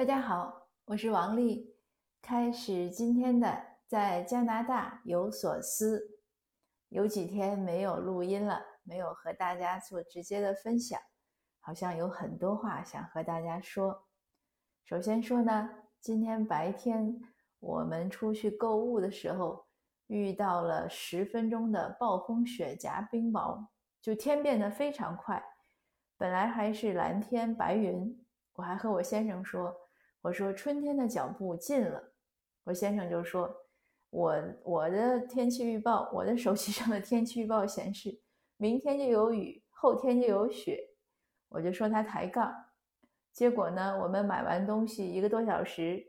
大家好，我是王丽。开始今天的在加拿大有所思，有几天没有录音了，没有和大家做直接的分享，好像有很多话想和大家说。首先说呢，今天白天我们出去购物的时候，遇到了十分钟的暴风雪夹冰雹，就天变得非常快。本来还是蓝天白云，我还和我先生说。我说春天的脚步近了，我先生就说，我我的天气预报，我的手机上的天气预报显示，明天就有雨，后天就有雪，我就说他抬杠。结果呢，我们买完东西一个多小时，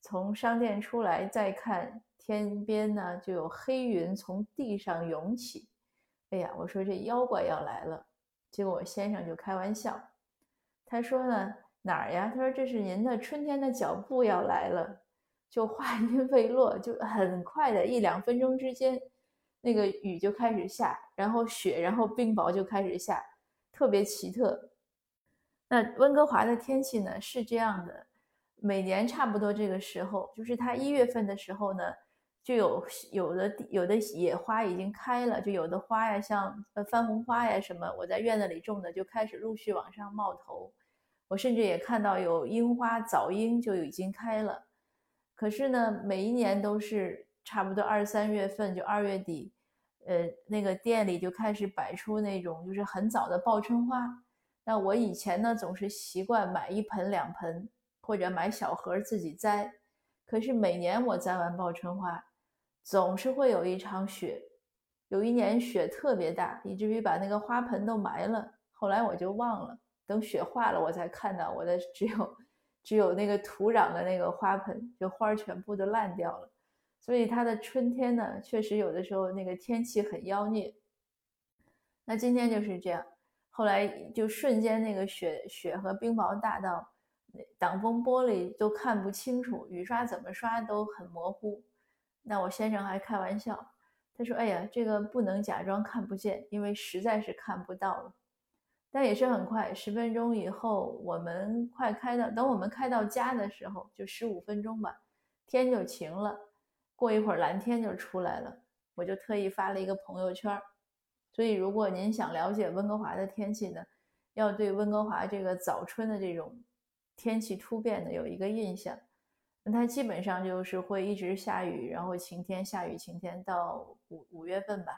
从商店出来再看天边呢，就有黑云从地上涌起。哎呀，我说这妖怪要来了。结果我先生就开玩笑，他说呢。哪儿呀？他说：“这是您的春天的脚步要来了。”就话音未落，就很快的一两分钟之间，那个雨就开始下，然后雪，然后冰雹就开始下，特别奇特。那温哥华的天气呢是这样的，每年差不多这个时候，就是它一月份的时候呢，就有有的有的野花已经开了，就有的花呀，像呃番红花呀什么，我在院子里种的，就开始陆续往上冒头。我甚至也看到有樱花早樱就已经开了，可是呢，每一年都是差不多二三月份，就二月底，呃，那个店里就开始摆出那种就是很早的报春花。那我以前呢，总是习惯买一盆两盆，或者买小盒自己栽。可是每年我栽完报春花，总是会有一场雪。有一年雪特别大，以至于把那个花盆都埋了。后来我就忘了。等雪化了，我才看到我的只有只有那个土壤的那个花盆，就花儿全部都烂掉了。所以它的春天呢，确实有的时候那个天气很妖孽。那今天就是这样，后来就瞬间那个雪雪和冰雹大到挡风玻璃都看不清楚，雨刷怎么刷都很模糊。那我先生还开玩笑，他说：“哎呀，这个不能假装看不见，因为实在是看不到了。”但也是很快，十分钟以后，我们快开到，等我们开到家的时候，就十五分钟吧，天就晴了。过一会儿蓝天就出来了，我就特意发了一个朋友圈。所以，如果您想了解温哥华的天气呢，要对温哥华这个早春的这种天气突变的有一个印象，那它基本上就是会一直下雨，然后晴天下雨晴天到五五月份吧，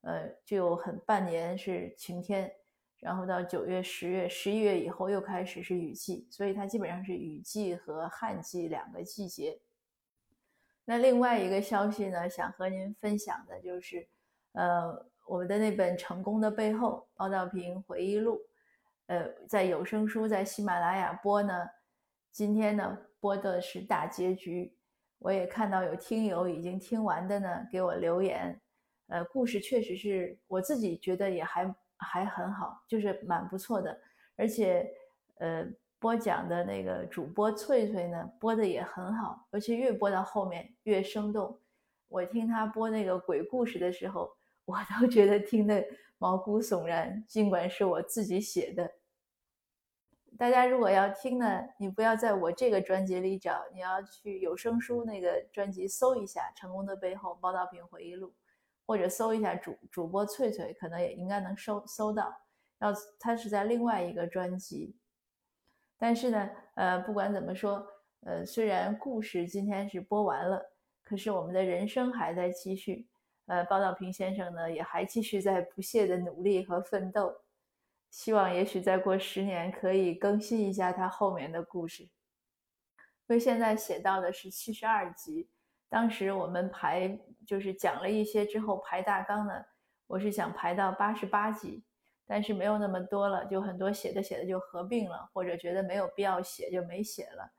呃，就有很半年是晴天。然后到九月、十月、十一月以后又开始是雨季，所以它基本上是雨季和旱季两个季节。那另外一个消息呢，想和您分享的就是，呃，我们的那本《成功的背后》包道平回忆录，呃，在有声书在喜马拉雅播呢，今天呢播的是大结局。我也看到有听友已经听完的呢，给我留言，呃，故事确实是我自己觉得也还。还很好，就是蛮不错的，而且，呃，播讲的那个主播翠翠呢，播的也很好，而且越播到后面越生动。我听他播那个鬼故事的时候，我都觉得听得毛骨悚然，尽管是我自己写的。大家如果要听呢，你不要在我这个专辑里找，你要去有声书那个专辑搜一下《成功的背后》包道平回忆录。或者搜一下主主播翠翠，可能也应该能搜搜到。要他是在另外一个专辑，但是呢，呃，不管怎么说，呃，虽然故事今天是播完了，可是我们的人生还在继续。呃，包道平先生呢，也还继续在不懈的努力和奋斗。希望也许再过十年，可以更新一下他后面的故事。因为现在写到的是七十二集。当时我们排就是讲了一些之后排大纲呢，我是想排到八十八集，但是没有那么多了，就很多写的写的就合并了，或者觉得没有必要写就没写了。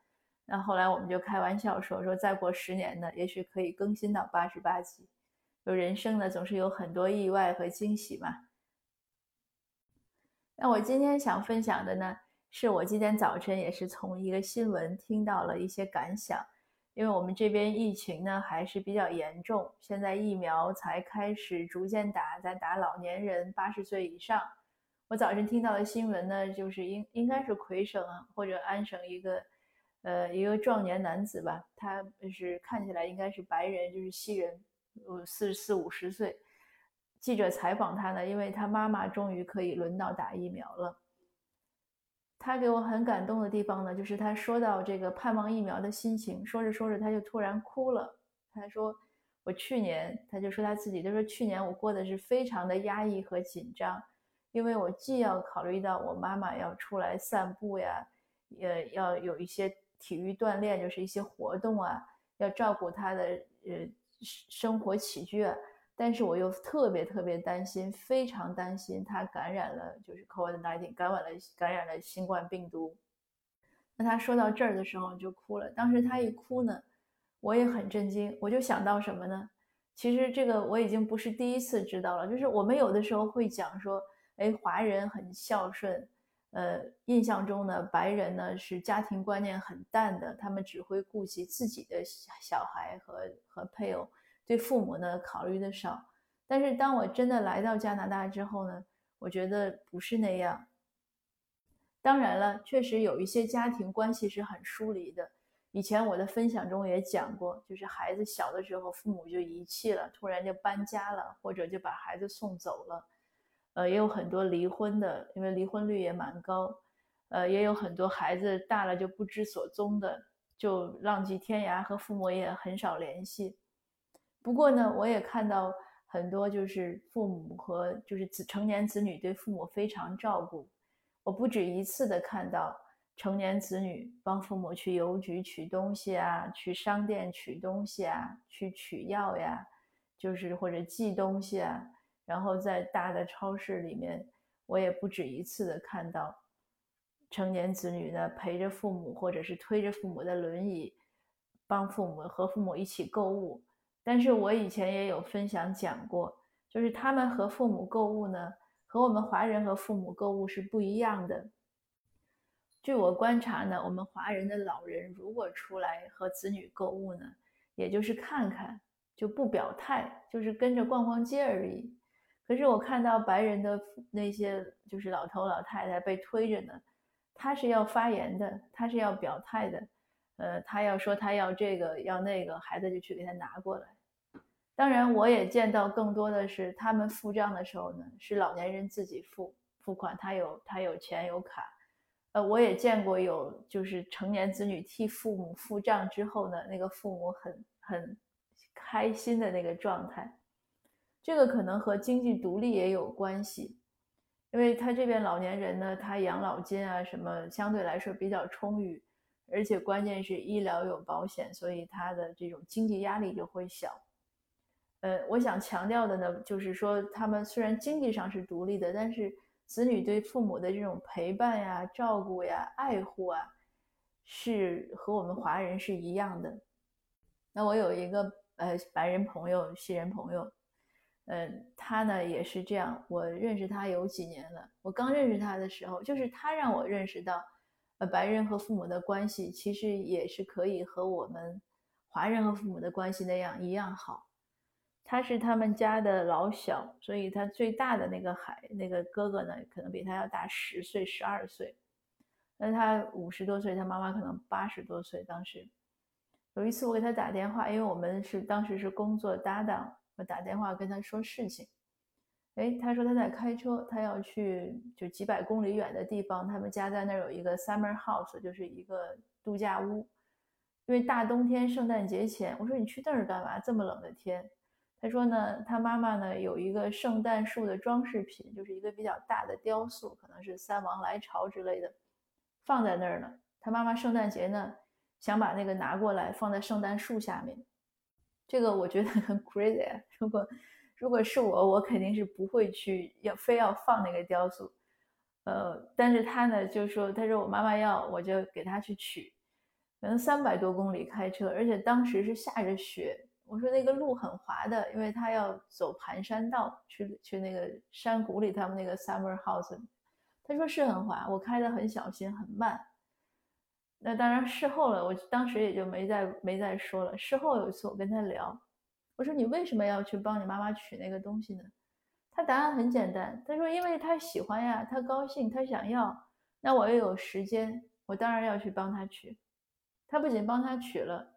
那后来我们就开玩笑说说再过十年呢，也许可以更新到八十八集。就人生呢总是有很多意外和惊喜嘛。那我今天想分享的呢，是我今天早晨也是从一个新闻听到了一些感想。因为我们这边疫情呢还是比较严重，现在疫苗才开始逐渐打，在打老年人八十岁以上。我早晨听到的新闻呢，就是应应该是魁省啊或者安省一个呃，一个壮年男子吧，他是看起来应该是白人，就是西人，呃，四四五十岁。记者采访他呢，因为他妈妈终于可以轮到打疫苗了。他给我很感动的地方呢，就是他说到这个盼望疫苗的心情，说着说着他就突然哭了。他说：“我去年，他就说他自己，他说去年我过的是非常的压抑和紧张，因为我既要考虑到我妈妈要出来散步呀，呃，要有一些。”体育锻炼就是一些活动啊，要照顾她的呃生活起居啊。但是我又特别特别担心，非常担心他感染了，就是 COVID-19 感染了感染了新冠病毒。那他说到这儿的时候就哭了。当时他一哭呢，我也很震惊。我就想到什么呢？其实这个我已经不是第一次知道了，就是我们有的时候会讲说，哎，华人很孝顺。呃，印象中呢，白人呢是家庭观念很淡的，他们只会顾及自己的小孩和和配偶，对父母呢考虑的少。但是当我真的来到加拿大之后呢，我觉得不是那样。当然了，确实有一些家庭关系是很疏离的。以前我的分享中也讲过，就是孩子小的时候，父母就遗弃了，突然就搬家了，或者就把孩子送走了。呃，也有很多离婚的，因为离婚率也蛮高。呃，也有很多孩子大了就不知所踪的，就浪迹天涯，和父母也很少联系。不过呢，我也看到很多就是父母和就是子成年子女对父母非常照顾。我不止一次的看到成年子女帮父母去邮局取东西啊，去商店取东西啊，去取药呀，就是或者寄东西啊。然后在大的超市里面，我也不止一次的看到成年子女呢陪着父母，或者是推着父母的轮椅，帮父母和父母一起购物。但是我以前也有分享讲过，就是他们和父母购物呢，和我们华人和父母购物是不一样的。据我观察呢，我们华人的老人如果出来和子女购物呢，也就是看看，就不表态，就是跟着逛逛街而已。可是我看到白人的那些就是老头老太太被推着呢，他是要发言的，他是要表态的，呃，他要说他要这个要那个，孩子就去给他拿过来。当然，我也见到更多的是他们付账的时候呢，是老年人自己付付款，他有他有钱有卡。呃，我也见过有就是成年子女替父母付账之后呢，那个父母很很开心的那个状态。这个可能和经济独立也有关系，因为他这边老年人呢，他养老金啊什么相对来说比较充裕，而且关键是医疗有保险，所以他的这种经济压力就会小。呃，我想强调的呢，就是说他们虽然经济上是独立的，但是子女对父母的这种陪伴呀、照顾呀、爱护啊，是和我们华人是一样的。那我有一个呃白人朋友、西人朋友。嗯，他呢也是这样。我认识他有几年了。我刚认识他的时候，就是他让我认识到，白人和父母的关系其实也是可以和我们华人和父母的关系那样一样好。他是他们家的老小，所以他最大的那个孩那个哥哥呢，可能比他要大十岁、十二岁。那他五十多岁，他妈妈可能八十多岁。当时有一次我给他打电话，因为我们是当时是工作搭档。我打电话跟他说事情，哎，他说他在开车，他要去就几百公里远的地方，他们家在那儿有一个 summer house，就是一个度假屋。因为大冬天圣诞节前，我说你去那儿干嘛？这么冷的天。他说呢，他妈妈呢有一个圣诞树的装饰品，就是一个比较大的雕塑，可能是三王来朝之类的，放在那儿呢。他妈妈圣诞节呢想把那个拿过来放在圣诞树下面。这个我觉得很 crazy 啊！如果如果是我，我肯定是不会去要非要放那个雕塑。呃，但是他呢就说，他说我妈妈要，我就给他去取。可能三百多公里开车，而且当时是下着雪。我说那个路很滑的，因为他要走盘山道去去那个山谷里，他们那个 summer house。他说是很滑，我开的很小心很慢。那当然，事后了，我当时也就没再没再说了。事后有一次，我跟他聊，我说：“你为什么要去帮你妈妈取那个东西呢？”他答案很简单，他说：“因为他喜欢呀，他高兴，他想要。那我又有时间，我当然要去帮他取。”他不仅帮他取了，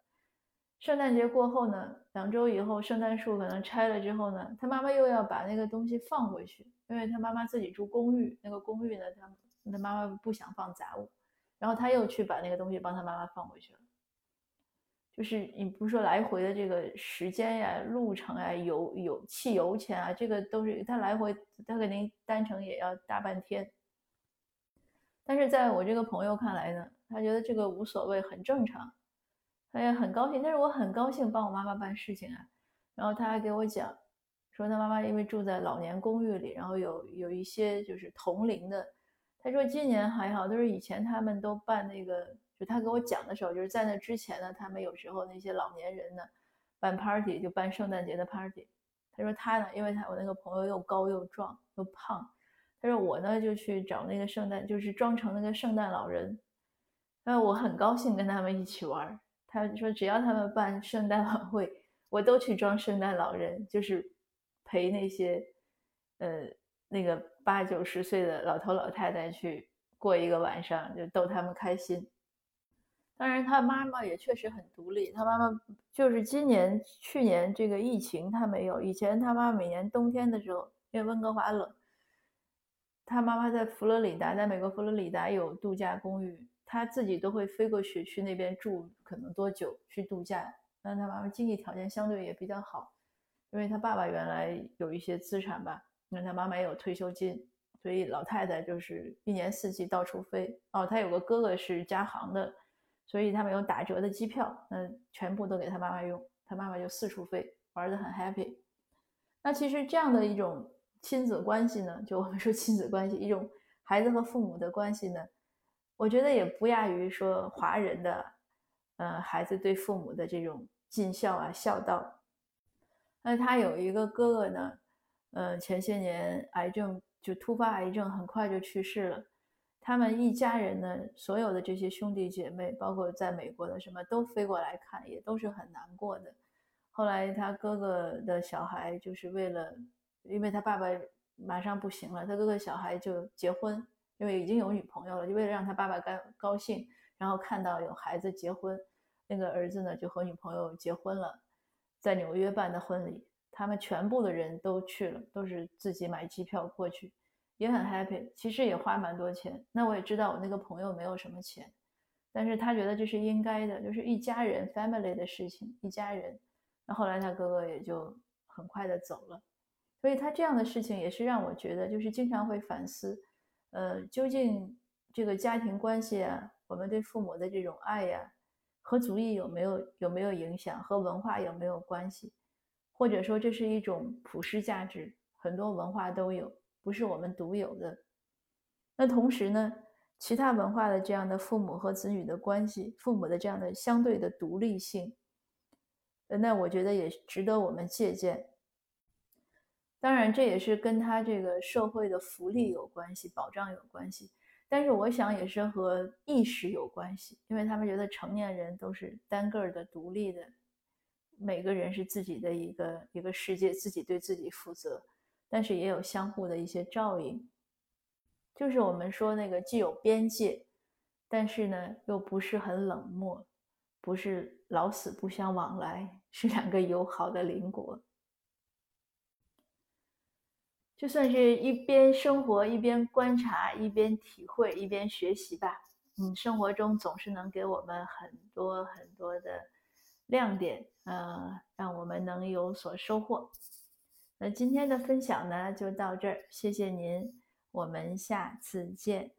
圣诞节过后呢，两周以后，圣诞树可能拆了之后呢，他妈妈又要把那个东西放回去，因为他妈妈自己住公寓，那个公寓呢，他他妈妈不想放杂物，然后他又去把那个东西帮他妈妈放回去了。就是你不是说来回的这个时间呀、路程呀、油油汽油钱啊，这个都是他来回，他肯定单程也要大半天。但是在我这个朋友看来呢，他觉得这个无所谓，很正常，他也很高兴。但是我很高兴帮我妈妈办事情啊。然后他还给我讲，说他妈妈因为住在老年公寓里，然后有有一些就是同龄的，他说今年还好，都是以前他们都办那个。就他给我讲的时候，就是在那之前呢，他们有时候那些老年人呢，办 party 就办圣诞节的 party。他说他呢，因为他我那个朋友又高又壮又胖，他说我呢就去找那个圣诞，就是装成那个圣诞老人。那我很高兴跟他们一起玩。他说只要他们办圣诞晚会，我都去装圣诞老人，就是陪那些呃那个八九十岁的老头老太太去过一个晚上，就逗他们开心。当然，他妈妈也确实很独立。他妈妈就是今年、去年这个疫情，他没有。以前他妈每年冬天的时候，因为温哥华冷，他妈妈在佛罗里达，在美国佛罗里达有度假公寓，他自己都会飞过去去那边住，可能多久去度假。那他妈妈经济条件相对也比较好，因为他爸爸原来有一些资产吧，那他妈妈也有退休金，所以老太太就是一年四季到处飞。哦，他有个哥哥是加航的。所以他们有打折的机票，那全部都给他妈妈用，他妈妈就四处飞，玩的很 happy。那其实这样的一种亲子关系呢，就我们说亲子关系，一种孩子和父母的关系呢，我觉得也不亚于说华人的，呃，孩子对父母的这种尽孝啊、孝道。那他有一个哥哥呢，呃，前些年癌症就突发癌症，很快就去世了。他们一家人呢，所有的这些兄弟姐妹，包括在美国的什么，都飞过来看，也都是很难过的。后来他哥哥的小孩就是为了，因为他爸爸马上不行了，他哥哥小孩就结婚，因为已经有女朋友了，就为了让他爸爸高高兴，然后看到有孩子结婚，那个儿子呢就和女朋友结婚了，在纽约办的婚礼，他们全部的人都去了，都是自己买机票过去。也很 happy，其实也花蛮多钱。那我也知道我那个朋友没有什么钱，但是他觉得这是应该的，就是一家人 family 的事情，一家人。那后来他哥哥也就很快的走了，所以他这样的事情也是让我觉得，就是经常会反思，呃，究竟这个家庭关系啊，我们对父母的这种爱呀，和族裔有没有有没有影响，和文化有没有关系，或者说这是一种普世价值，很多文化都有。不是我们独有的。那同时呢，其他文化的这样的父母和子女的关系，父母的这样的相对的独立性，那我觉得也值得我们借鉴。当然，这也是跟他这个社会的福利有关系，保障有关系。但是我想也是和意识有关系，因为他们觉得成年人都是单个的、独立的，每个人是自己的一个一个世界，自己对自己负责。但是也有相互的一些照应，就是我们说那个既有边界，但是呢又不是很冷漠，不是老死不相往来，是两个友好的邻国。就算是一边生活一边观察，一边体会一边学习吧。嗯，生活中总是能给我们很多很多的亮点，呃，让我们能有所收获。那今天的分享呢，就到这儿，谢谢您，我们下次见。